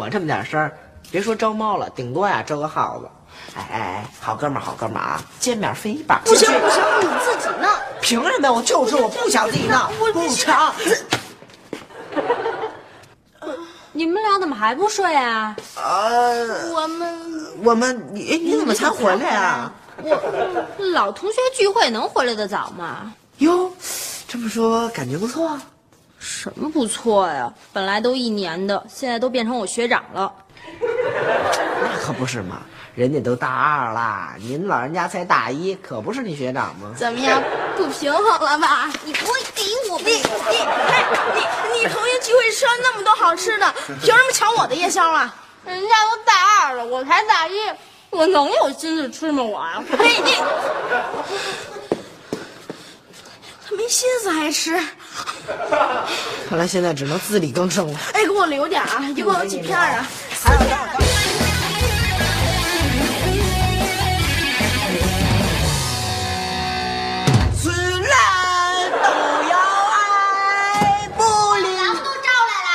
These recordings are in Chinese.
我这么点事儿，别说招猫了，顶多呀招个耗子。哎哎哎，好哥们儿，好哥们儿啊，见面分一半。不行不行，你自己弄。凭什么呀？我就是我不想自己弄，不成。你们俩怎么还不睡啊？呃，我们我们你你怎么才回来啊？老同学聚会能回来的早吗？哟，这么说感觉不错。什么不错呀？本来都一年的，现在都变成我学长了。那可不是嘛，人家都大二了，您老人家才大一，可不是你学长吗？怎么样？不平衡了吧？你不会给我你你哎你你同学聚会吃了那么多好吃的，凭什么抢我的夜宵啊？人家都大二了，我才大一，我能有心思吃吗？我呀，你你，他没心思还吃。看来现在只能自力更生了。哎，给我留点啊，一共有几片啊？还有让我自然都要爱，不离都招来了。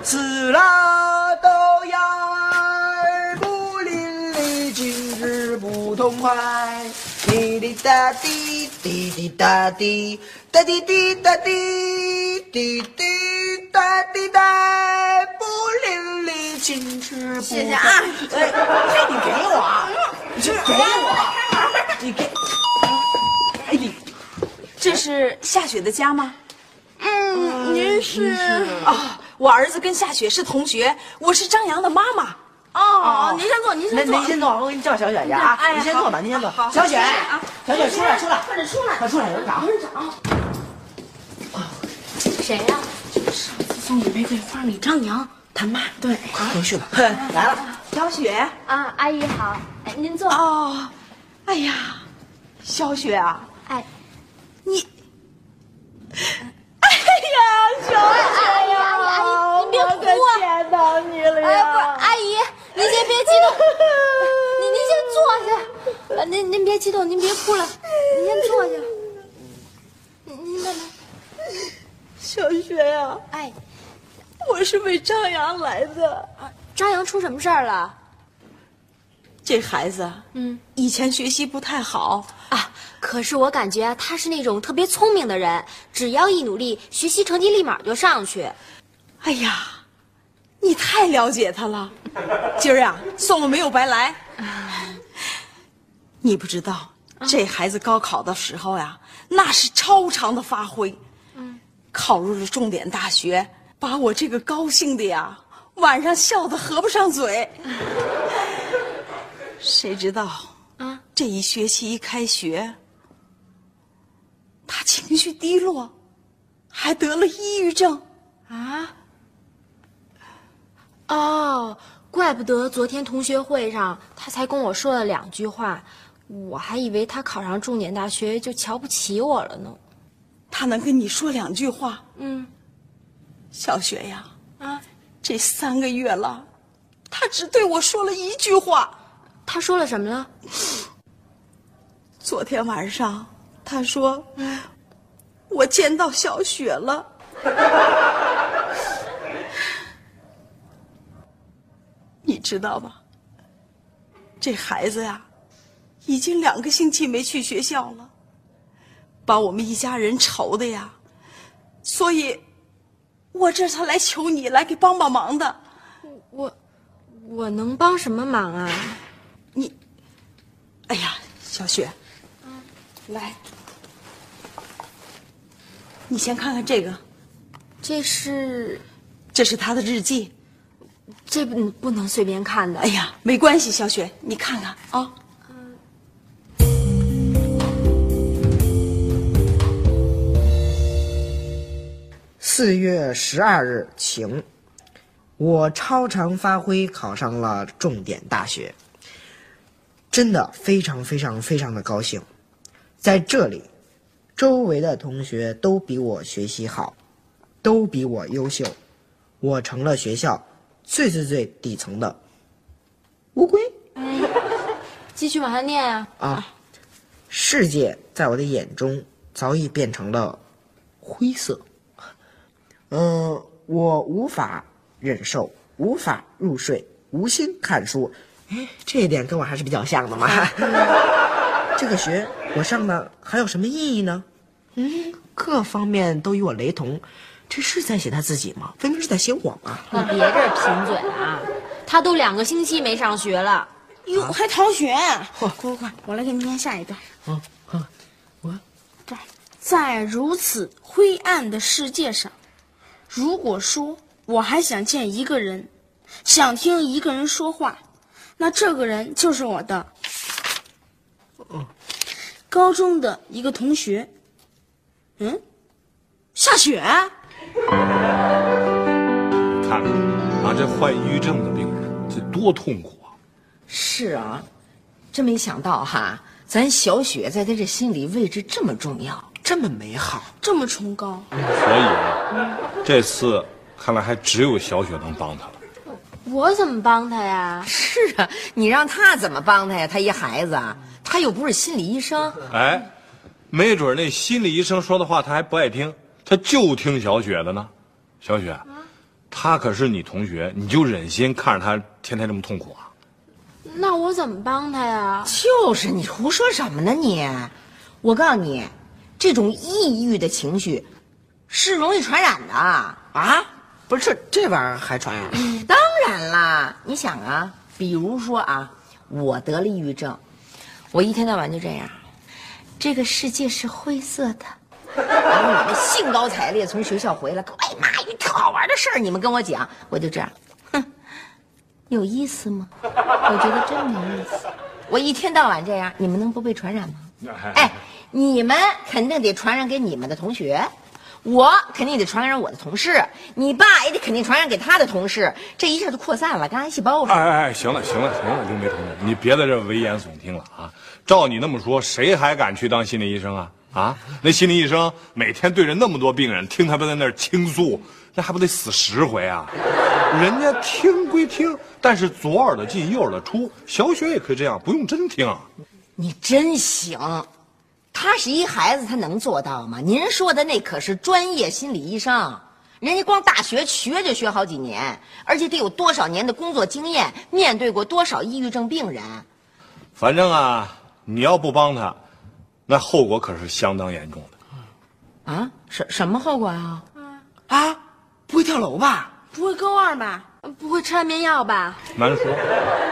自然都要爱，不淋漓尽致不痛快。滴滴答滴，滴滴答滴，哒滴滴答滴，滴滴答滴答，不淋漓尽致谢谢啊哎，哎，你给我，你给我，你给，哎你，这是夏雪的家吗？嗯，您是？哦，我儿子跟夏雪是同学，我是张扬的妈妈。哦，您先坐，您先坐。您先坐，我给你叫小雪去啊！哎你先坐吧，您先坐。小雪，小雪出来，出来，快点出来，快出来，有人找。有人找。谁呀？上次送你玫瑰花李张扬，他妈。对。快回去吧。来了，小雪，啊，阿姨好，哎，您坐。哦，哎呀，小雪啊，哎，你，哎呀，小雪哎呀，阿姨，阿姨，您别哭啊！见到你了哎，不是，阿姨，您先别激动，您您先坐下，啊，您您别激动，您别哭了，您先坐下。您您慢慢，小雪呀、哎，我是为张扬来的。啊张扬出什么事儿了？这孩子，嗯以前学习不太好，啊，可是我感觉啊他是那种特别聪明的人，只要一努力，学习成绩立马就上去。哎呀，你太了解他了。今儿啊，算我没有白来。你不知道，这孩子高考的时候呀，那是超常的发挥。嗯，考入了重点大学，把我这个高兴的呀，晚上笑得合不上嘴。谁知道啊，这一学期一开学，他情绪低落，还得了抑郁症。啊？哦，怪不得昨天同学会上他才跟我说了两句话，我还以为他考上重点大学就瞧不起我了呢。他能跟你说两句话，嗯，小雪呀，啊，这三个月了，他只对我说了一句话。他说了什么了？昨天晚上，他说：“我见到小雪了。”知道吗？这孩子呀，已经两个星期没去学校了，把我们一家人愁的呀。所以，我这才来求你来给帮帮忙的。我我能帮什么忙啊？你，哎呀，小雪，来，你先看看这个，这是这是他的日记。这不不能随便看的。哎呀，没关系，小雪，你看看啊。四月十二日晴，我超常发挥考上了重点大学，真的非常非常非常的高兴。在这里，周围的同学都比我学习好，都比我优秀，我成了学校最最最底层的乌龟 继续往下念啊。啊！世界在我的眼中早已变成了灰色。嗯，我无法忍受，无法入睡，无心看书。哎，这一点跟我还是比较像的嘛。这个学我上的还有什么意义呢？嗯，各方面都与我雷同。这是在写他自己吗？分明是在写我嘛！你别这儿贫嘴了啊！他都两个星期没上学了。哟，还逃学？快快快，我来给你念下一段。啊啊，我在如此灰暗的世界上，如果说我还想见一个人，想听一个人说话，那这个人就是我的高中的一个同学。嗯，夏雪。看看啊，这患抑郁症的病人，这多痛苦啊！是啊，真没想到哈，咱小雪在他这心里位置这么重要。这么美好，这么崇高，所以啊，这次看来还只有小雪能帮他了。我怎么帮他呀？是啊，你让他怎么帮他呀？他一孩子，啊，他又不是心理医生。哎，没准那心理医生说的话他还不爱听，他就听小雪的呢。小雪，他可是你同学，你就忍心看着他天天这么痛苦啊？那我怎么帮他呀？就是你胡说什么呢你？我告诉你，这种抑郁的情绪是容易传染的啊！不是这这玩意儿还传染？当然啦，你想啊，比如说啊，我得了抑郁症，我一天到晚就这样，这个世界是灰色的。然后你们兴高采烈从学校回来，哎妈，有特好玩的事儿，你们跟我讲，我就这样，哼，有意思吗？我觉得真没意思。我一天到晚这样，你们能不被传染吗？哎，你们肯定得传染给你们的同学，我肯定得传染我的同事，你爸也得肯定传染给他的同事，这一下就扩散了，跟癌细胞似的。哎哎哎，行了行了行了，刘梅同志，你别在这危言耸听了啊！照你那么说，谁还敢去当心理医生啊？啊，那心理医生每天对着那么多病人，听他们在那儿倾诉，那还不得死十回啊？人家听归听，但是左耳朵进右耳朵出，小雪也可以这样，不用真听。你真行，他是一孩子，他能做到吗？您说的那可是专业心理医生，人家光大学学就学好几年，而且得有多少年的工作经验，面对过多少抑郁症病人。反正啊，你要不帮他，那后果可是相当严重的。啊，什什么后果啊？啊，不会跳楼吧？不会割腕吧？不会吃安眠药吧？难说。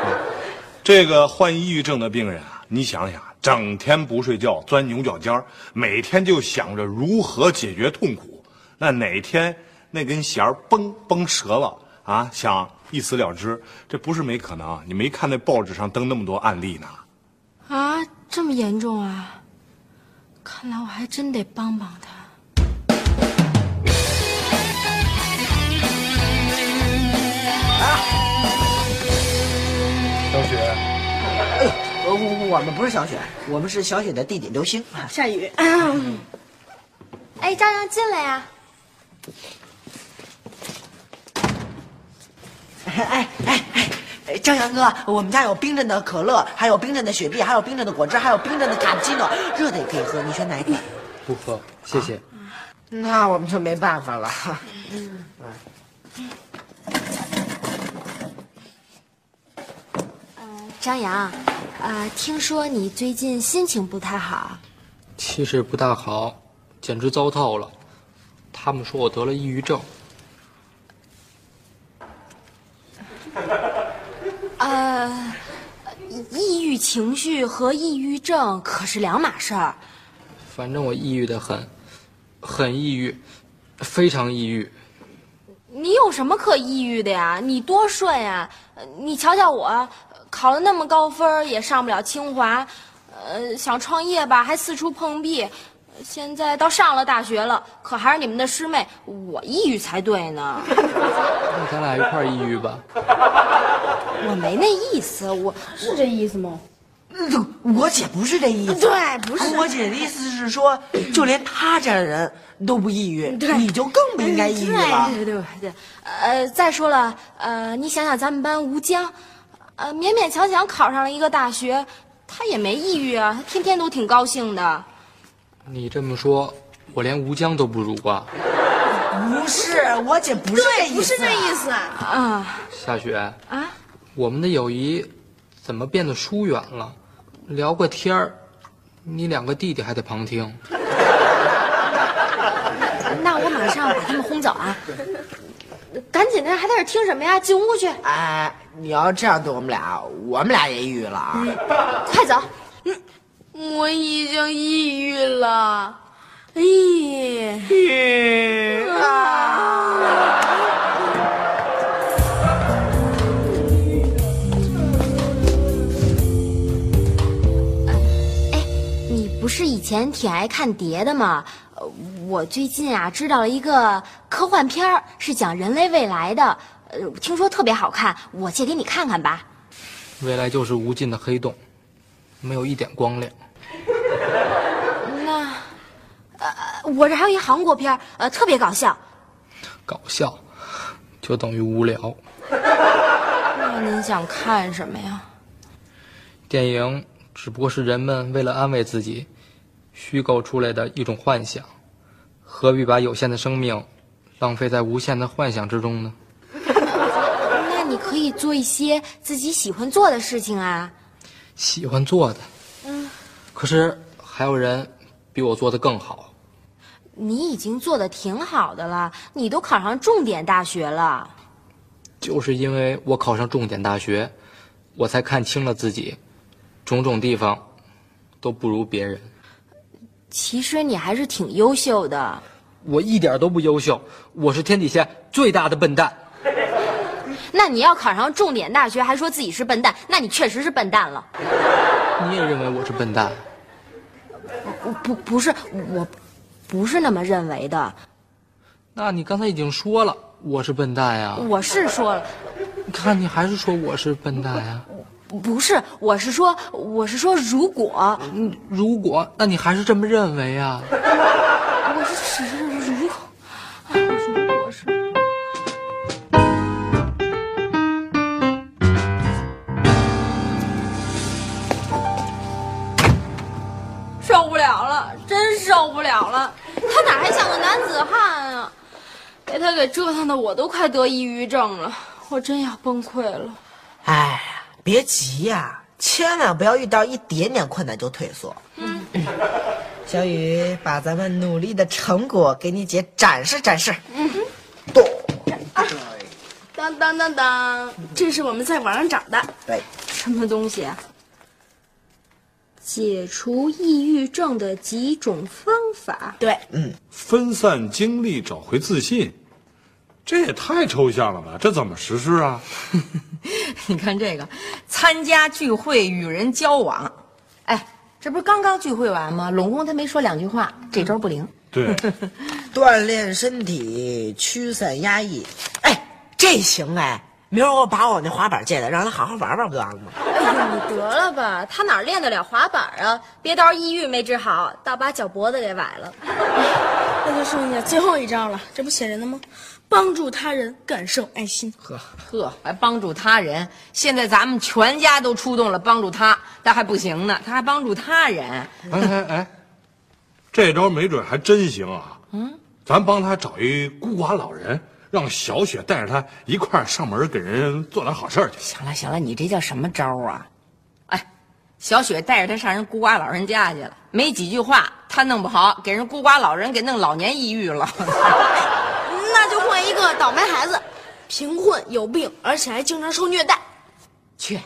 这个患抑郁症的病人啊，你想想，整天不睡觉，钻牛角尖儿，每天就想着如何解决痛苦，那哪天那根弦儿崩崩折了啊，想一死了之，这不是没可能。你没看那报纸上登那么多案例呢？啊，这么严重啊！看来我还真得帮帮他。小雪，哎，我我我们不是小雪，我们是小雪的弟弟刘星。夏雨。哎，张扬进来呀！哎哎哎，张扬哥，我们家有冰镇的可乐，还有冰镇的雪碧，还有冰镇的果汁，还有冰镇的卡布奇诺，热的也可以喝，你选哪一款？不喝，谢谢。那我们就没办法了。嗯张扬，呃，听说你最近心情不太好，其实不大好，简直糟透了。他们说我得了抑郁症。呃，抑郁情绪和抑郁症可是两码事儿。反正我抑郁的很，很抑郁，非常抑郁。你有什么可抑郁的呀？你多顺呀！呃你瞧瞧我，考了那么高分也上不了清华，呃，想创业吧还四处碰壁，现在到上了大学了，可还是你们的师妹，我抑郁才对呢。那咱俩一块儿抑郁吧。我没那意思，我是这意思吗？嗯我姐不是这意思，对，不是。我姐的意思是说，就连她这样的人都不抑郁，你就更不应该抑郁了。对对对对，呃，再说了，呃，你想想咱们班吴江，呃，勉勉强强考上了一个大学，他也没抑郁啊，他天天都挺高兴的。你这么说，我连吴江都不如啊。不是，我姐不是这意思，不是这意思。啊夏雪，啊，我们的友谊怎么变得疏远了？聊个天儿，你两个弟弟还得旁听。那我马上把他们轰走啊！赶紧的，还在这听什么呀？进屋去，哎，你要这样对我们俩，我们俩也抑郁了啊！快走！我已经抑郁了。咦，你不是以前挺爱看碟的吗？呃我最近啊知道了一个科幻片儿，是讲人类未来的，呃，听说特别好看，我借给你看看吧。未来就是无尽的黑洞，没有一点光亮。那，呃，我这还有一韩国片儿，呃，特别搞笑。搞笑，就等于无聊。那您想看什么呀？电影只不过是人们为了安慰自己，虚构出来的一种幻想，何必把有限的生命浪费在无限的幻想之中呢？那你可以做一些自己喜欢做的事情啊。喜欢做的，嗯，可是还有人比我做的更好。你已经做的挺好的了，你都考上重点大学了。就是因为我考上重点大学，我才看清了自己，种种地方都不如别人。其实你还是挺优秀的。我一点都不优秀，我是天底下最大的笨蛋。那你要考上重点大学还说自己是笨蛋，那你确实是笨蛋了。你也认为我是笨蛋？不不不是我，不是那么认为的。那你刚才已经说了我是笨蛋呀。我是说了，你看你还是说我是笨蛋呀。不是，我是说，我是说，如果嗯，如果那你还是这么认为啊？受不了了！他哪还像个男子汉啊？被他给折腾的，我都快得抑郁症了，我真要崩溃了。哎呀，别急呀、千万不要遇到一点点困难就退缩。嗯，小雨，把咱们努力的成果给你姐展示展示。嗯哼，咚，当当当当，这是我们在网上找的。对，什么东西啊？解除抑郁症的几种方法。对，嗯分散精力，找回自信，这也太抽象了吧？这怎么实施啊？你看这个，参加聚会与人交往，哎，这不是刚刚聚会完吗？拢共他没说两句话，这招不灵。对，锻炼身体，驱散压抑。哎，这行哎，明儿我把我那滑板借来，让他好好玩玩不就完了吗？你得了吧，他哪练得了滑板啊？别到时候抑郁没治好，倒把脚脖子给崴了。那就剩下最后一招了，这不写着呢吗？帮助他人，感受爱心。呵呵，还帮助他人。现在咱们全家都出动了，帮助他，但还不行呢，他还帮助他人。哎哎哎，这招没准还真行啊！嗯，咱帮他找一孤寡老人，让小雪带着他一块儿上门给人做点好事去。行了行了，你这叫什么招啊？哎，小雪带着他上人孤寡老人家去了，没几句话，他弄不好给人孤寡老人给弄老年抑郁了。那就换一个倒霉孩子，贫困有病，而且还经常受虐待。去，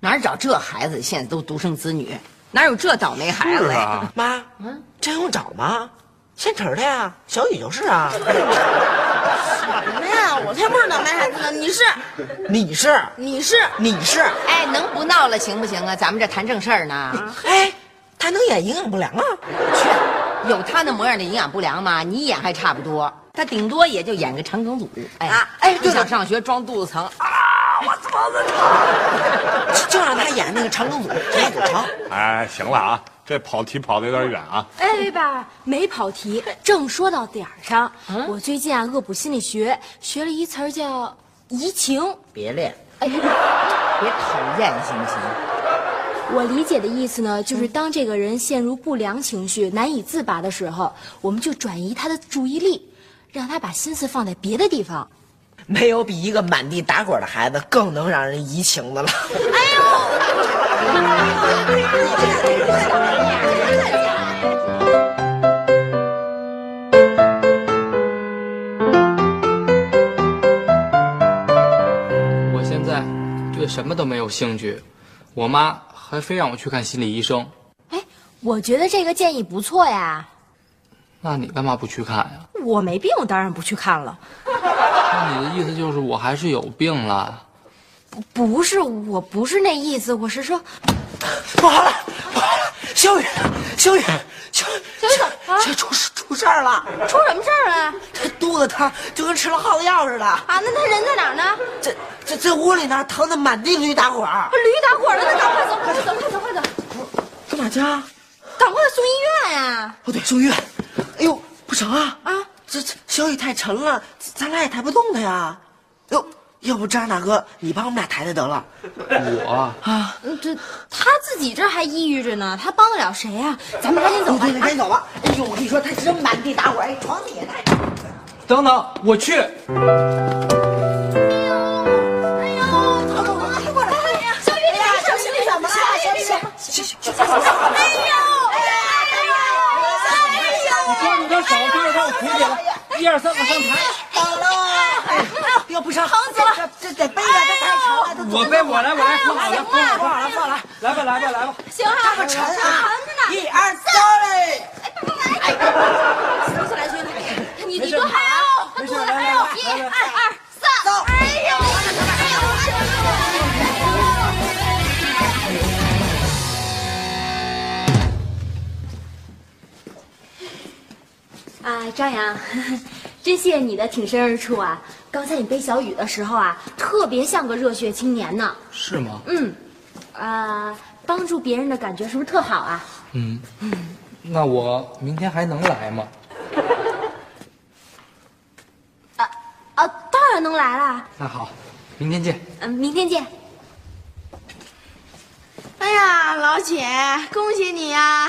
哪儿找这孩子？现在都独生子女，哪有这倒霉孩子呀？是啊，妈，嗯，这用找吗？现成的呀，小雨就是啊。什么呀？我才不是倒霉孩子呢！你是，你是，你是，你是，哎，能不闹了行不行啊？咱们这谈正事儿呢。哎，他能演营养不良啊？去，有他那模样的营养不良吗？你演还差不多，他顶多也就演个肠梗阻。哎啊哎不想上学装肚子疼啊！我肚子疼！就让他演那个肠梗阻，肠梗阻肠。哎，行了啊，这跑题跑的有点远啊。哎，爸，没跑题，正说到点儿上。我最近啊恶补心理学，学了一词儿叫移情。别练，别讨厌行不行？我理解的意思呢，就是当这个人陷入不良情绪、难以自拔的时候，我们就转移他的注意力，让他把心思放在别的地方。没有比一个满地打滚的孩子更能让人移情的了。我现在对什么都没有兴趣，我妈还非让我去看心理医生。哎，我觉得这个建议不错呀。那你干嘛不去看呀？我没病，我当然不去看了。那你的意思就是我还是有病了？不是，我不是那意思，我是说，不好了，不好了，小雨，小雨，小雨，小雨，这出事出事儿了，出什么事儿了？他肚子疼，就跟吃了耗子药似的。啊，那他人在哪儿呢？这这这屋里呢，疼的满地驴打滚儿。驴打滚了，那赶快走，快走，快走，快走，干嘛去啊？赶快送医院呀！哦，对，送医院。哎呦，不成啊！啊，这这小雨太沉了，咱俩也抬不动他呀。哟，要不张大哥，你帮我们俩抬抬得了。我啊，嗯这他自己这还抑郁着呢，他帮得了谁呀、咱们赶紧走吧。赶紧走吧。哎呦，我跟你说，他真满地打滚，哎，床底下带。等等，我去。哎呦，走走走，快过来！哎呀，小雨，你小雨，你怎么了？小雨，去去去，哎呦，哎呦，哎呦，哎呦，你抓住他手，就是让我扶起来。一二三，往上抬。好了，哎，要不成，疼死了，这得背着，这太沉了，这我背，我来，我来，扶好了，扶好了，放好了，放好了，来吧，来吧，来吧。行啊，这么沉啊！一二三嘞！走起来，兄弟，你你多好啊！没事，来来来，一来来二三，走哎呦，哎呦！啊，张扬，真谢谢你的挺身而出啊！刚才你背小雨的时候啊，特别像个热血青年呢。是吗？嗯，啊，帮助别人的感觉是不是特好啊？嗯，那我明天还能来吗？啊 啊，当然能来啦！那好，明天见。嗯，明天见。哎呀，老姐，恭喜你呀！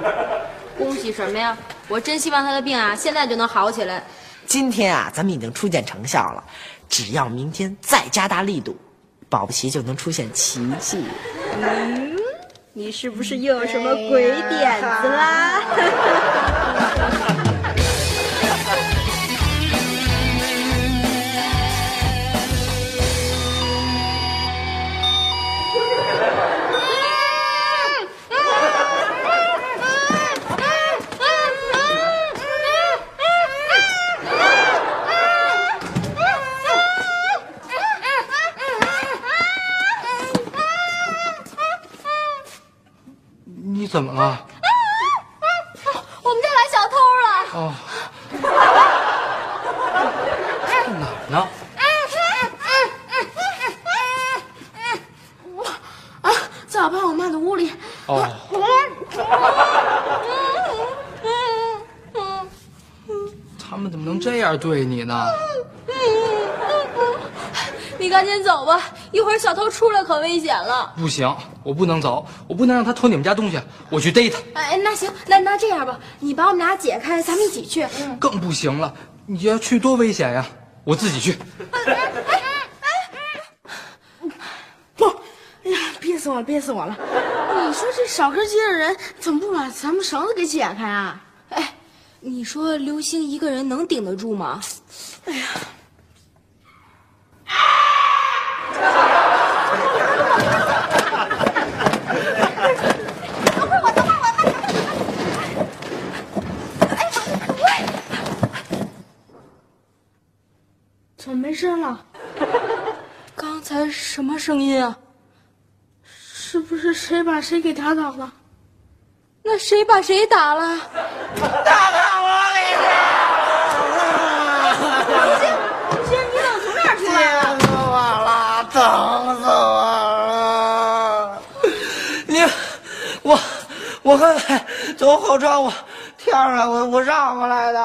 恭喜什么呀？我真希望他的病啊，现在就能好起来。今天啊，咱们已经初见成效了，只要明天再加大力度，保不齐就能出现奇迹。嗯你是不是又有什么鬼点子啦？怎么了？我们家来小偷了！哦，在哪儿呢？啊，在我爸我妈的屋里。哦，他们怎么能这样对你呢？你赶紧走吧，一会儿小偷出来可危险了。不行，我不能走，我不能让他偷你们家东西，我去逮他。哎，那行，那那这样吧，你把我们俩解开，咱们一起去。更不行了，你要去多危险呀！我自己去。哎不，哎呀，憋死我了，憋死我了！你说这少根筋的人怎么不把咱们绳子给解开啊？哎，你说刘星一个人能顶得住吗？哎呀！怎么没声了？刚才什么声音啊？是不是谁把谁给打倒了？那谁把谁打了？打倒，我给刘星，刘星，你怎么从这儿出来了？疼死我了，疼死我了！你，我，我刚才从后窗我跳上来，我我绕过来的。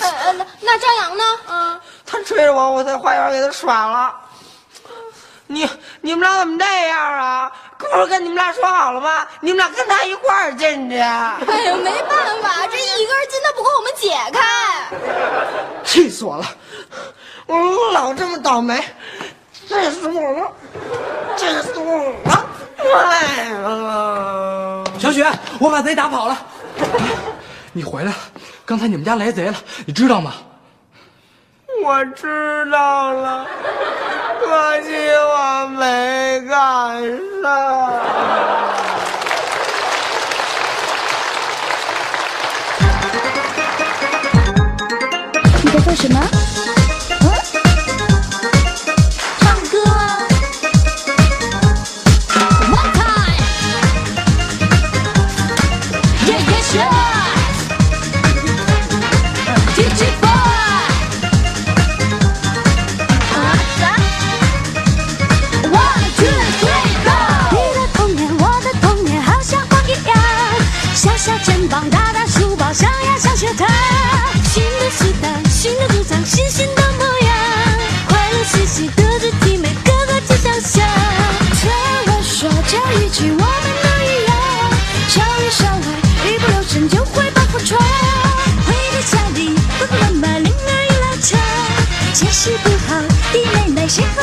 呃呃，那那张扬呢？嗯，他追着我，我在花园给他耍了。你你们俩怎么这样啊？不是跟你们俩说好了吗？你们俩跟他一块儿进去。哎呀，没办法，这一根筋他不给我们解开。气死我了！我老这么倒霉，气死我了！气死我了！哎呀！小雪，我把贼打跑了。你回来了，刚才你们家来贼了，你知道吗？我知道了，可惜我没赶上。你在做什么？大书包，上呀上学堂。新的时代，新的主张，新新的模样，快乐嘻嘻德智体，美个个皆想象。听我说这一句，我们都一样，校里校外，一不留神就会把服装。回到家里，爸爸妈妈铃儿一拉长，解释不好，弟妹妹谁后